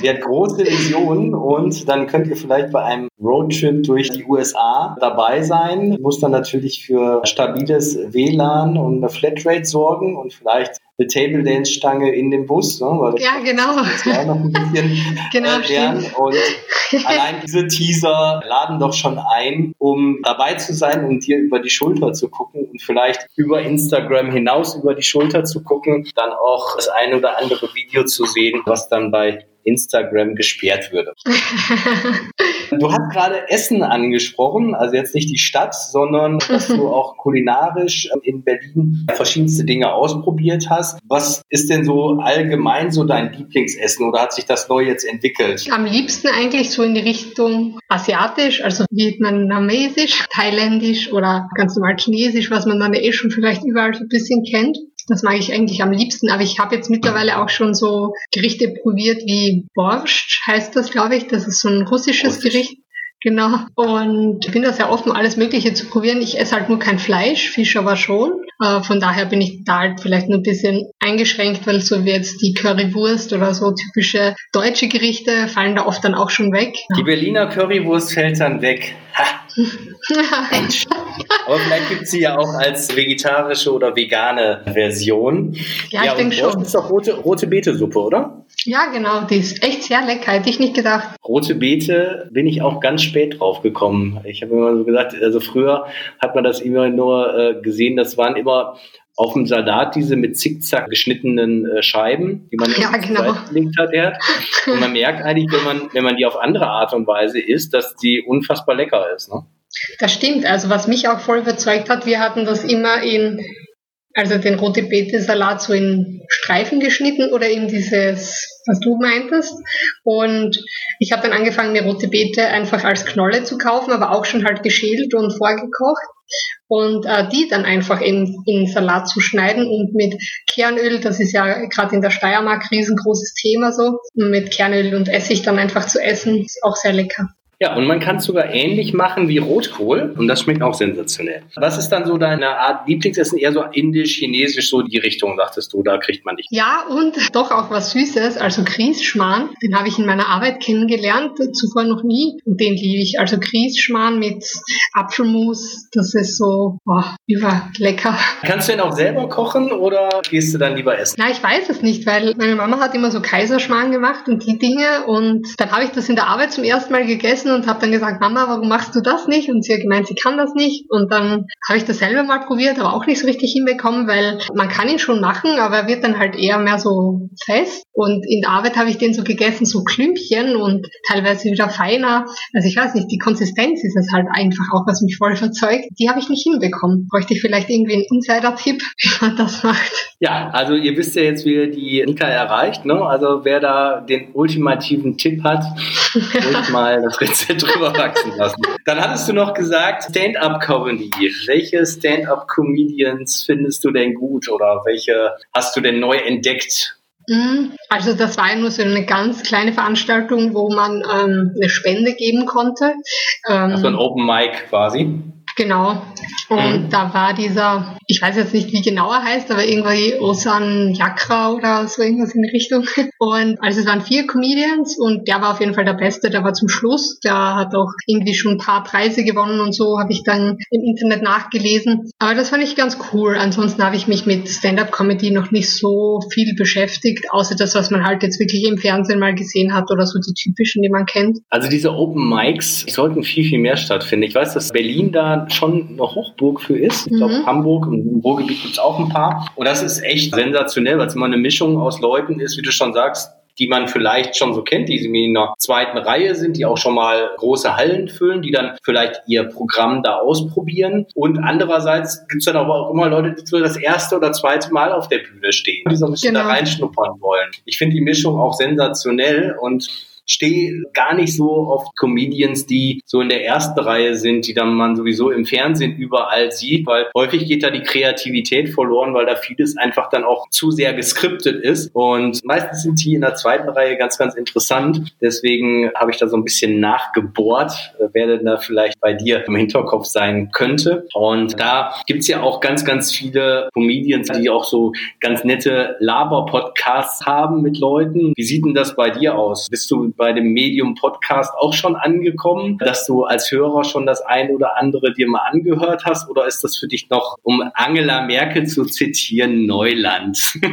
C: sie hat große Visionen und dann könnt ihr vielleicht bei einem Roadtrip durch die USA dabei sein. Muss dann natürlich für stabiles WLAN und eine Flatrate sorgen und vielleicht eine Table Dance Stange in dem Bus, ne?
A: Weil ja, genau.
C: Das noch ein bisschen [LAUGHS] genau, äh, lernen. Und [LAUGHS] allein diese Teaser laden doch schon ein, um dabei zu sein und dir über die Schulter zu gucken und vielleicht über Instagram hinaus über die Schulter zu gucken, dann auch das ein oder andere Video zu sehen, was dann bei Instagram gesperrt würde. [LAUGHS] du hast gerade Essen angesprochen, also jetzt nicht die Stadt, sondern dass du [LAUGHS] auch kulinarisch in Berlin verschiedenste Dinge ausprobiert hast. Was ist denn so allgemein so dein Lieblingsessen oder hat sich das neu jetzt entwickelt?
A: Am liebsten eigentlich so in die Richtung asiatisch, also vietnamesisch, thailändisch oder ganz normal chinesisch, was man dann eh schon vielleicht überall so ein bisschen kennt. Das mag ich eigentlich am liebsten, aber ich habe jetzt mittlerweile auch schon so Gerichte probiert wie Borscht, heißt das, glaube ich. Das ist so ein russisches Russisch. Gericht. Genau. Und ich bin da sehr offen, alles Mögliche zu probieren. Ich esse halt nur kein Fleisch, Fisch aber schon. Äh, von daher bin ich da halt vielleicht nur ein bisschen eingeschränkt, weil so wie jetzt die Currywurst oder so typische deutsche Gerichte fallen da oft dann auch schon weg.
C: Die Berliner Currywurst fällt dann weg. Ha. [LAUGHS] Aber vielleicht gibt es sie ja auch als vegetarische oder vegane Version.
A: Ja, ja ich denke schon.
C: Das ist doch rote, rote Beete-Suppe, oder?
A: Ja, genau. Die ist echt sehr lecker. Hätte ich nicht gedacht.
C: Rote Beete bin ich auch ganz spät drauf gekommen. Ich habe immer so gesagt, also früher hat man das immer nur äh, gesehen, das waren immer auf dem Salat diese mit Zickzack geschnittenen äh, Scheiben, die man
A: ja, genau.
C: gelegt hat. Und man merkt eigentlich, wenn man, wenn man die auf andere Art und Weise isst, dass die unfassbar lecker ist. Ne?
A: Das stimmt. Also was mich auch voll überzeugt hat, wir hatten das immer in, also den rote Beete Salat so in Streifen geschnitten oder in dieses, was du meintest. Und ich habe dann angefangen, mir rote Beete einfach als Knolle zu kaufen, aber auch schon halt geschält und vorgekocht und äh, die dann einfach in, in Salat zu schneiden und mit Kernöl, das ist ja gerade in der Steiermark riesengroßes Thema so, mit Kernöl und Essig dann einfach zu essen, ist auch sehr lecker.
C: Ja, und man kann es sogar ähnlich machen wie Rotkohl und das schmeckt auch sensationell. Was ist dann so deine Art Lieblingsessen? Eher so indisch, chinesisch, so die Richtung, sagtest du, da kriegt man dich.
A: Ja, und doch auch was Süßes, also Grießschmarrn. Den habe ich in meiner Arbeit kennengelernt, zuvor noch nie und den liebe ich. Also Grießschmarrn mit Apfelmus, das ist so oh, über lecker.
C: Kannst du den auch selber kochen oder gehst du dann lieber essen?
A: Na, ich weiß es nicht, weil meine Mama hat immer so Kaiserschmarrn gemacht und die Dinge und dann habe ich das in der Arbeit zum ersten Mal gegessen gegessen und habe dann gesagt, Mama, warum machst du das nicht? Und sie hat gemeint, sie kann das nicht. Und dann habe ich das selber mal probiert, aber auch nicht so richtig hinbekommen, weil man kann ihn schon machen, aber er wird dann halt eher mehr so fest. Und in der Arbeit habe ich den so gegessen, so Klümpchen und teilweise wieder feiner. Also ich weiß nicht, die Konsistenz ist es halt einfach auch, was mich voll verzeugt. Die habe ich nicht hinbekommen. Bräuchte ich vielleicht irgendwie einen Insider-Tipp, [LAUGHS] wie man das macht.
C: Ja, also ihr wisst ja jetzt, wie ihr die Nika erreicht. Ne? Also wer da den ultimativen Tipp hat, [LAUGHS] ruhig mal das Rezept drüber wachsen lassen. Dann hattest du noch gesagt, Stand-up-Comedy. Welche Stand-up-Comedians findest du denn gut oder welche hast du denn neu entdeckt?
A: Mhm. Also das war ja nur so eine ganz kleine Veranstaltung, wo man ähm, eine Spende geben konnte.
C: Ähm, also ein Open Mic quasi.
A: Genau. Und mhm. da war dieser, ich weiß jetzt nicht, wie genau er heißt, aber irgendwie Osan Yakra oder so irgendwas in die Richtung. [LAUGHS] Und also es waren vier Comedians und der war auf jeden Fall der Beste, der war zum Schluss. Der hat auch irgendwie schon ein paar Preise gewonnen und so, habe ich dann im Internet nachgelesen. Aber das fand ich ganz cool. Ansonsten habe ich mich mit Stand-up-Comedy noch nicht so viel beschäftigt, außer das, was man halt jetzt wirklich im Fernsehen mal gesehen hat oder so die typischen, die man kennt.
C: Also diese Open Mics sollten viel, viel mehr stattfinden. Ich weiß, dass Berlin da schon eine Hochburg für ist. Ich glaube, mhm. Hamburg, im Ruhrgebiet gibt es auch ein paar. Und das ist echt sensationell, weil es immer eine Mischung aus Leuten ist, wie du schon sagst, die man vielleicht schon so kennt, die in der zweiten Reihe sind, die auch schon mal große Hallen füllen, die dann vielleicht ihr Programm da ausprobieren. Und andererseits gibt es dann aber auch immer Leute, die das erste oder zweite Mal auf der Bühne stehen, die so ein bisschen genau. da reinschnuppern wollen. Ich finde die Mischung auch sensationell und stehe gar nicht so auf Comedians, die so in der ersten Reihe sind, die dann man sowieso im Fernsehen überall sieht, weil häufig geht da die Kreativität verloren, weil da vieles einfach dann auch zu sehr geskriptet ist. Und meistens sind die in der zweiten Reihe ganz, ganz interessant. Deswegen habe ich da so ein bisschen nachgebohrt, äh, wer denn da vielleicht bei dir im Hinterkopf sein könnte. Und da gibt's ja auch ganz, ganz viele Comedians, die auch so ganz nette Laber-Podcasts haben mit Leuten. Wie sieht denn das bei dir aus? Bist du bei dem Medium-Podcast auch schon angekommen, dass du als Hörer schon das ein oder andere dir mal angehört hast? Oder ist das für dich noch, um Angela Merkel zu zitieren, Neuland? [LAUGHS]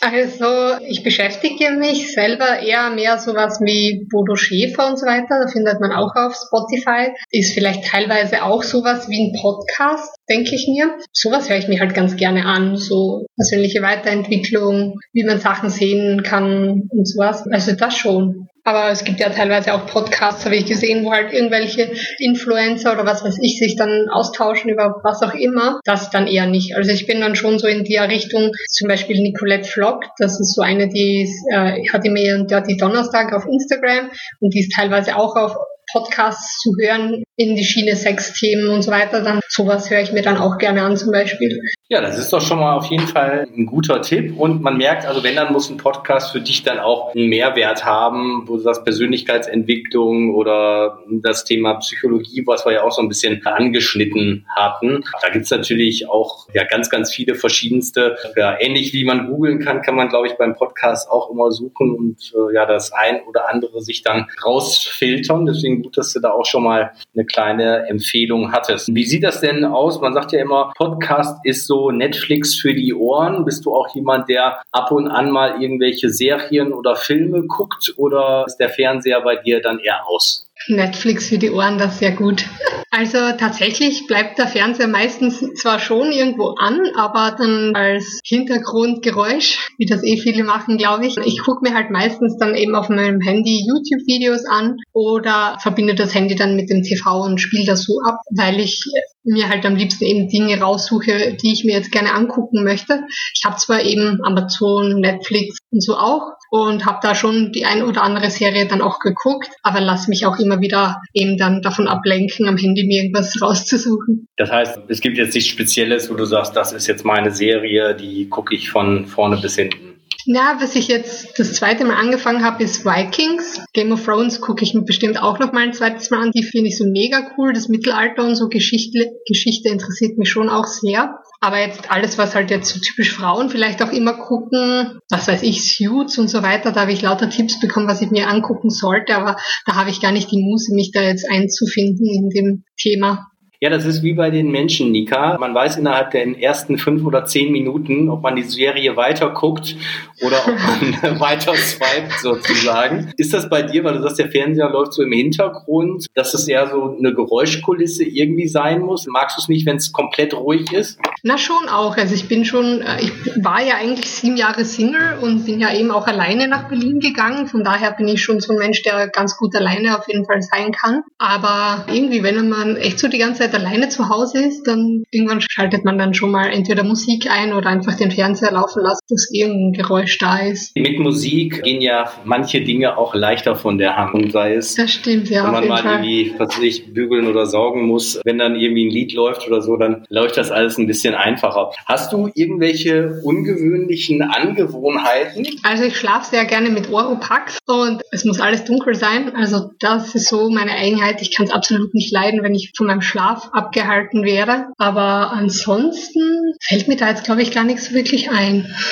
A: Also ich beschäftige mich selber eher mehr sowas wie Bodo Schäfer und so weiter. Da findet man auch auf Spotify. Ist vielleicht teilweise auch sowas wie ein Podcast, denke ich mir. Sowas höre ich mir halt ganz gerne an. So persönliche Weiterentwicklung, wie man Sachen sehen kann und sowas. Also das schon. Aber es gibt ja teilweise auch Podcasts, habe ich gesehen, wo halt irgendwelche Influencer oder was weiß ich sich dann austauschen über was auch immer. Das dann eher nicht. Also ich bin dann schon so in der Richtung, zum Beispiel Nicolette Vlog, das ist so eine, die ist, äh, hat immer ihren Dirty Donnerstag auf Instagram und die ist teilweise auch auf Podcasts zu hören in die Schiene Sexthemen und so weiter, dann sowas höre ich mir dann auch gerne an zum Beispiel.
C: Ja, das ist doch schon mal auf jeden Fall ein guter Tipp. Und man merkt, also wenn, dann muss ein Podcast für dich dann auch einen Mehrwert haben, wo du sagst Persönlichkeitsentwicklung oder das Thema Psychologie, was wir ja auch so ein bisschen angeschnitten hatten. Da gibt's natürlich auch ja ganz, ganz viele verschiedenste, ja, ähnlich wie man googeln kann, kann man, glaube ich, beim Podcast auch immer suchen und äh, ja, das ein oder andere sich dann rausfiltern. Deswegen gut, dass du da auch schon mal eine kleine Empfehlung hattest. Wie sieht das denn aus? Man sagt ja immer, Podcast ist so so Netflix für die Ohren? Bist du auch jemand, der ab und an mal irgendwelche Serien oder Filme guckt oder ist der Fernseher bei dir dann eher aus?
A: Netflix für die Ohren, das sehr gut. Also tatsächlich bleibt der Fernseher meistens zwar schon irgendwo an, aber dann als Hintergrundgeräusch, wie das eh viele machen, glaube ich. Ich gucke mir halt meistens dann eben auf meinem Handy YouTube-Videos an oder verbinde das Handy dann mit dem TV und spiele das so ab, weil ich mir halt am liebsten eben Dinge raussuche, die ich mir jetzt gerne angucken möchte. Ich habe zwar eben Amazon, Netflix und so auch und habe da schon die ein oder andere Serie dann auch geguckt, aber lass mich auch immer wieder eben dann davon ablenken, am Handy mir irgendwas [LAUGHS] rauszusuchen.
C: Das heißt, es gibt jetzt nichts Spezielles, wo du sagst, das ist jetzt meine Serie, die gucke ich von vorne bis hinten.
A: Ja, was ich jetzt das zweite Mal angefangen habe, ist Vikings. Game of Thrones gucke ich mir bestimmt auch noch mal ein zweites Mal an. Die finde ich so mega cool. Das Mittelalter und so Geschichte, Geschichte interessiert mich schon auch sehr. Aber jetzt alles, was halt jetzt so typisch Frauen vielleicht auch immer gucken, was weiß ich, Suits und so weiter, da habe ich lauter Tipps bekommen, was ich mir angucken sollte, aber da habe ich gar nicht die Muße, mich da jetzt einzufinden in dem Thema.
C: Ja, das ist wie bei den Menschen, Nika. Man weiß innerhalb der ersten fünf oder zehn Minuten, ob man die Serie weiter guckt oder ob man [LAUGHS] [LAUGHS] weiter swiped sozusagen. Ist das bei dir, weil du sagst, der Fernseher läuft so im Hintergrund, dass es eher so eine Geräuschkulisse irgendwie sein muss? Magst du es nicht, wenn es komplett ruhig ist?
A: Na schon auch. Also ich bin schon, äh, ich war ja eigentlich sieben Jahre Single und bin ja eben auch alleine nach Berlin gegangen. Von daher bin ich schon so ein Mensch, der ganz gut alleine auf jeden Fall sein kann. Aber irgendwie, wenn man echt so die ganze Zeit Zeit alleine zu Hause ist, dann irgendwann schaltet man dann schon mal entweder Musik ein oder einfach den Fernseher laufen lassen, dass irgendein Geräusch da ist.
C: Mit Musik gehen ja manche Dinge auch leichter von der Hand, sei es,
A: das stimmt, ja,
C: wenn man mal Fall. irgendwie, was ich, bügeln oder sorgen muss. Wenn dann irgendwie ein Lied läuft oder so, dann läuft das alles ein bisschen einfacher. Hast du irgendwelche ungewöhnlichen Angewohnheiten?
A: Also ich schlafe sehr gerne mit Oropax und es muss alles dunkel sein. Also das ist so meine Eigenheit. Ich kann es absolut nicht leiden, wenn ich von meinem Schlaf Schlaf abgehalten wäre. Aber ansonsten fällt mir da jetzt, glaube ich, gar nichts so wirklich ein. [LAUGHS]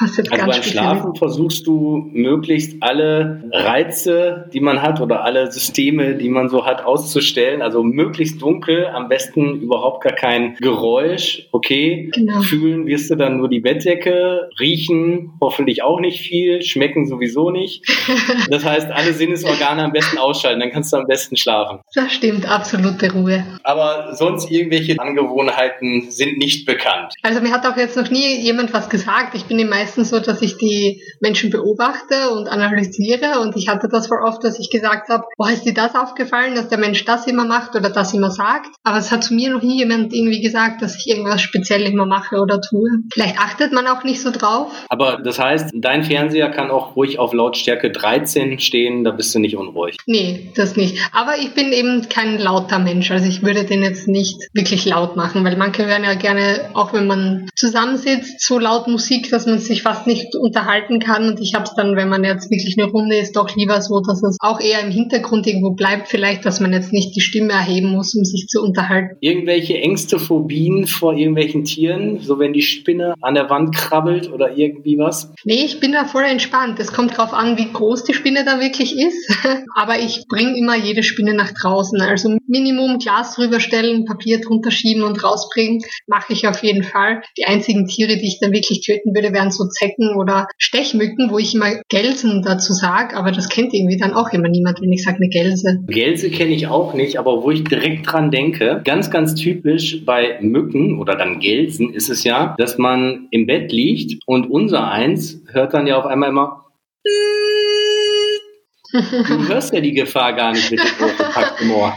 C: Also beim Schlafen versuchst du möglichst alle Reize, die man hat oder alle Systeme, die man so hat, auszustellen. Also möglichst dunkel, am besten überhaupt gar kein Geräusch. Okay, genau. fühlen wirst du dann nur die Bettdecke, riechen hoffentlich auch nicht viel, schmecken sowieso nicht. [LAUGHS] Das heißt, alle Sinnesorgane am besten ausschalten, dann kannst du am besten schlafen.
A: Das stimmt, absolute Ruhe.
C: Aber aber sonst irgendwelche Angewohnheiten sind nicht bekannt.
A: Also mir hat auch jetzt noch nie jemand was gesagt. Ich bin eben meistens so, dass ich die Menschen beobachte und analysiere und ich hatte das vor oft, dass ich gesagt habe, boah, ist dir das aufgefallen, dass der Mensch das immer macht oder das immer sagt? Aber es hat zu mir noch nie jemand irgendwie gesagt, dass ich irgendwas speziell immer mache oder tue. Vielleicht achtet man auch nicht so drauf.
C: Aber das heißt, dein Fernseher kann auch ruhig auf Lautstärke 13 stehen, da bist du nicht unruhig.
A: Nee, das nicht. Aber ich bin eben kein lauter Mensch. Also ich würde den jetzt nicht wirklich laut machen, weil manche hören ja gerne, auch wenn man zusammensitzt, so laut Musik, dass man sich fast nicht unterhalten kann. Und ich habe es dann, wenn man jetzt wirklich eine Runde ist, doch lieber so, dass es auch eher im Hintergrund irgendwo bleibt, vielleicht, dass man jetzt nicht die Stimme erheben muss, um sich zu unterhalten.
C: Irgendwelche Ängste, Phobien vor irgendwelchen Tieren, so wenn die Spinne an der Wand krabbelt oder irgendwie was?
A: Nee, ich bin da voll entspannt. Es kommt drauf an, wie groß die Spinne da wirklich ist. [LAUGHS] Aber ich bringe immer jede Spinne nach draußen. Also Minimum Glas drüber stellen, Papier drunter schieben und rausbringen, mache ich auf jeden Fall. Die einzigen Tiere, die ich dann wirklich töten würde, wären so Zecken oder Stechmücken, wo ich immer Gelsen dazu sage, aber das kennt irgendwie dann auch immer niemand, wenn ich sage eine Gelse.
C: Gelse kenne ich auch nicht, aber wo ich direkt dran denke, ganz, ganz typisch bei Mücken oder dann Gelsen ist es ja, dass man im Bett liegt und unser eins hört dann ja auf einmal immer [LAUGHS] Du hörst ja die Gefahr gar nicht mit dem [LAUGHS] großen Ohr.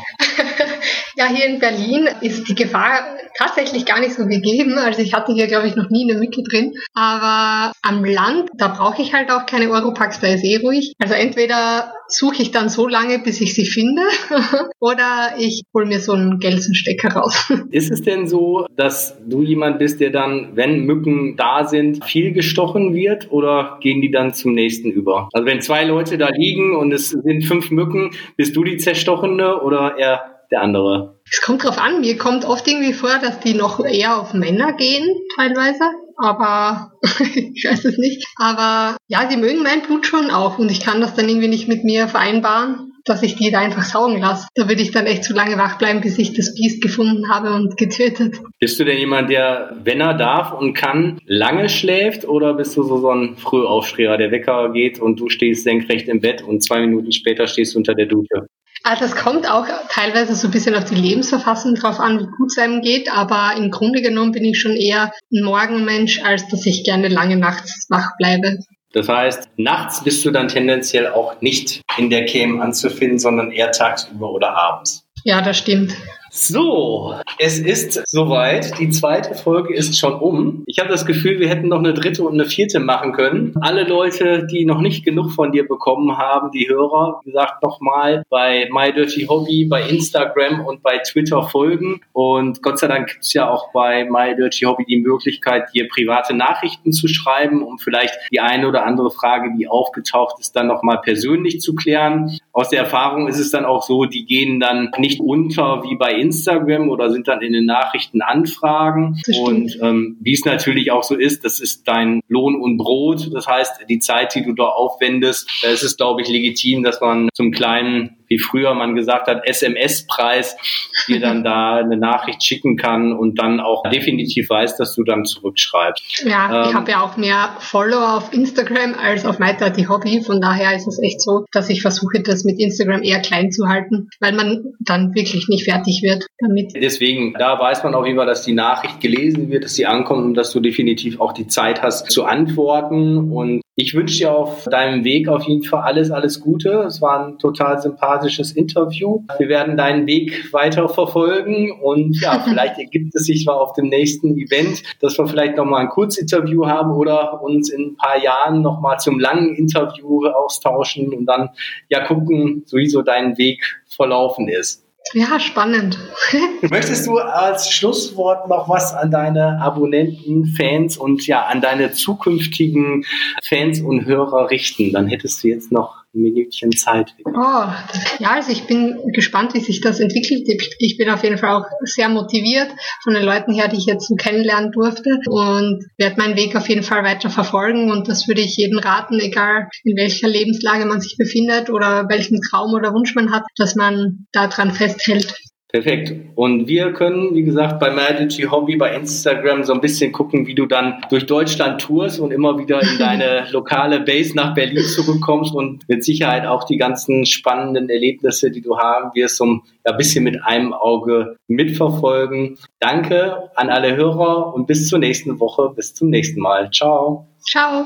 A: Ja, hier in Berlin ist die Gefahr tatsächlich gar nicht so gegeben. Also ich hatte hier, glaube ich, noch nie eine Mücke drin. Aber am Land, da brauche ich halt auch keine Europax, da ist eh ruhig. Also entweder suche ich dann so lange, bis ich sie finde, [LAUGHS] oder ich hole mir so einen Gelsenstecker raus. [LAUGHS]
C: Ist es denn so, dass du jemand bist, der dann, wenn Mücken da sind, viel gestochen wird oder gehen die dann zum nächsten über? Also wenn zwei Leute da liegen und es sind fünf Mücken, bist du die zerstochene oder eher der andere?
A: Es kommt drauf an. Mir kommt oft irgendwie vor, dass die noch eher auf Männer gehen, teilweise. Aber [LAUGHS] ich weiß es nicht. Aber ja, sie mögen mein Blut schon auch und ich kann das dann irgendwie nicht mit mir vereinbaren, dass ich die da einfach saugen lasse. Da würde ich dann echt zu lange wach bleiben, bis ich das Biest gefunden habe und getötet.
C: Bist du denn jemand, der, wenn er darf und kann, lange schläft oder bist du so, so ein Frühaufsteher, der Wecker geht und du stehst senkrecht im Bett und zwei Minuten später stehst du unter der Dusche?
A: Also das kommt auch teilweise so ein bisschen auf die Lebensverfassung drauf an, wie gut es einem geht, aber im Grunde genommen bin ich schon eher ein Morgenmensch, als dass ich gerne lange nachts wach bleibe.
C: Das heißt, nachts bist du dann tendenziell auch nicht in der Cam anzufinden, sondern eher tagsüber oder abends.
A: Ja, das stimmt.
C: So, es ist soweit. Die zweite Folge ist schon um. Ich habe das Gefühl, wir hätten noch eine dritte und eine vierte machen können. Alle Leute, die noch nicht genug von dir bekommen haben, die Hörer, wie gesagt, nochmal bei My Dirty Hobby, bei Instagram und bei Twitter folgen. Und Gott sei Dank gibt es ja auch bei My Dirty Hobby die Möglichkeit, dir private Nachrichten zu schreiben, um vielleicht die eine oder andere Frage, die aufgetaucht ist, dann nochmal persönlich zu klären. Aus der Erfahrung ist es dann auch so, die gehen dann nicht unter wie bei Instagram oder sind dann in den Nachrichten Anfragen. Und ähm, wie es natürlich auch so ist, das ist dein Lohn und Brot. Das heißt, die Zeit, die du da aufwendest, da ist es, glaube ich, legitim, dass man zum kleinen wie früher man gesagt hat, SMS-Preis, dir dann da eine Nachricht schicken kann und dann auch definitiv weiß, dass du dann zurückschreibst.
A: Ja, ähm, ich habe ja auch mehr Follower auf Instagram als auf MyDirty Hobby. Von daher ist es echt so, dass ich versuche, das mit Instagram eher klein zu halten, weil man dann wirklich nicht fertig wird damit.
C: Deswegen, da weiß man auch immer, dass die Nachricht gelesen wird, dass sie ankommt und dass du definitiv auch die Zeit hast zu antworten. Und ich wünsche dir auf deinem Weg auf jeden Fall alles, alles Gute. Es war ein total sympathisches Interview. Wir werden deinen Weg weiter verfolgen und ja, [LAUGHS] vielleicht ergibt es sich mal auf dem nächsten Event, dass wir vielleicht nochmal ein Kurzinterview haben oder uns in ein paar Jahren nochmal zum langen Interview austauschen und dann ja gucken, wie so dein Weg verlaufen ist.
A: Ja, spannend. [LAUGHS]
C: Möchtest du als Schlusswort noch was an deine Abonnenten, Fans und ja, an deine zukünftigen Fans und Hörer richten? Dann hättest du jetzt noch Minütchen Zeit.
A: Oh, ja, also ich bin gespannt, wie sich das entwickelt. Ich bin auf jeden Fall auch sehr motiviert von den Leuten her, die ich jetzt so kennenlernen durfte und werde meinen Weg auf jeden Fall weiter verfolgen und das würde ich jedem raten, egal in welcher Lebenslage man sich befindet oder welchen Traum oder Wunsch man hat, dass man daran festhält.
C: Perfekt. Und wir können, wie gesagt, bei Magic Hobby bei Instagram so ein bisschen gucken, wie du dann durch Deutschland tourst und immer wieder in [LAUGHS] deine lokale Base nach Berlin zurückkommst und mit Sicherheit auch die ganzen spannenden Erlebnisse, die du haben wirst, so ein bisschen mit einem Auge mitverfolgen. Danke an alle Hörer und bis zur nächsten Woche. Bis zum nächsten Mal. Ciao.
A: Ciao.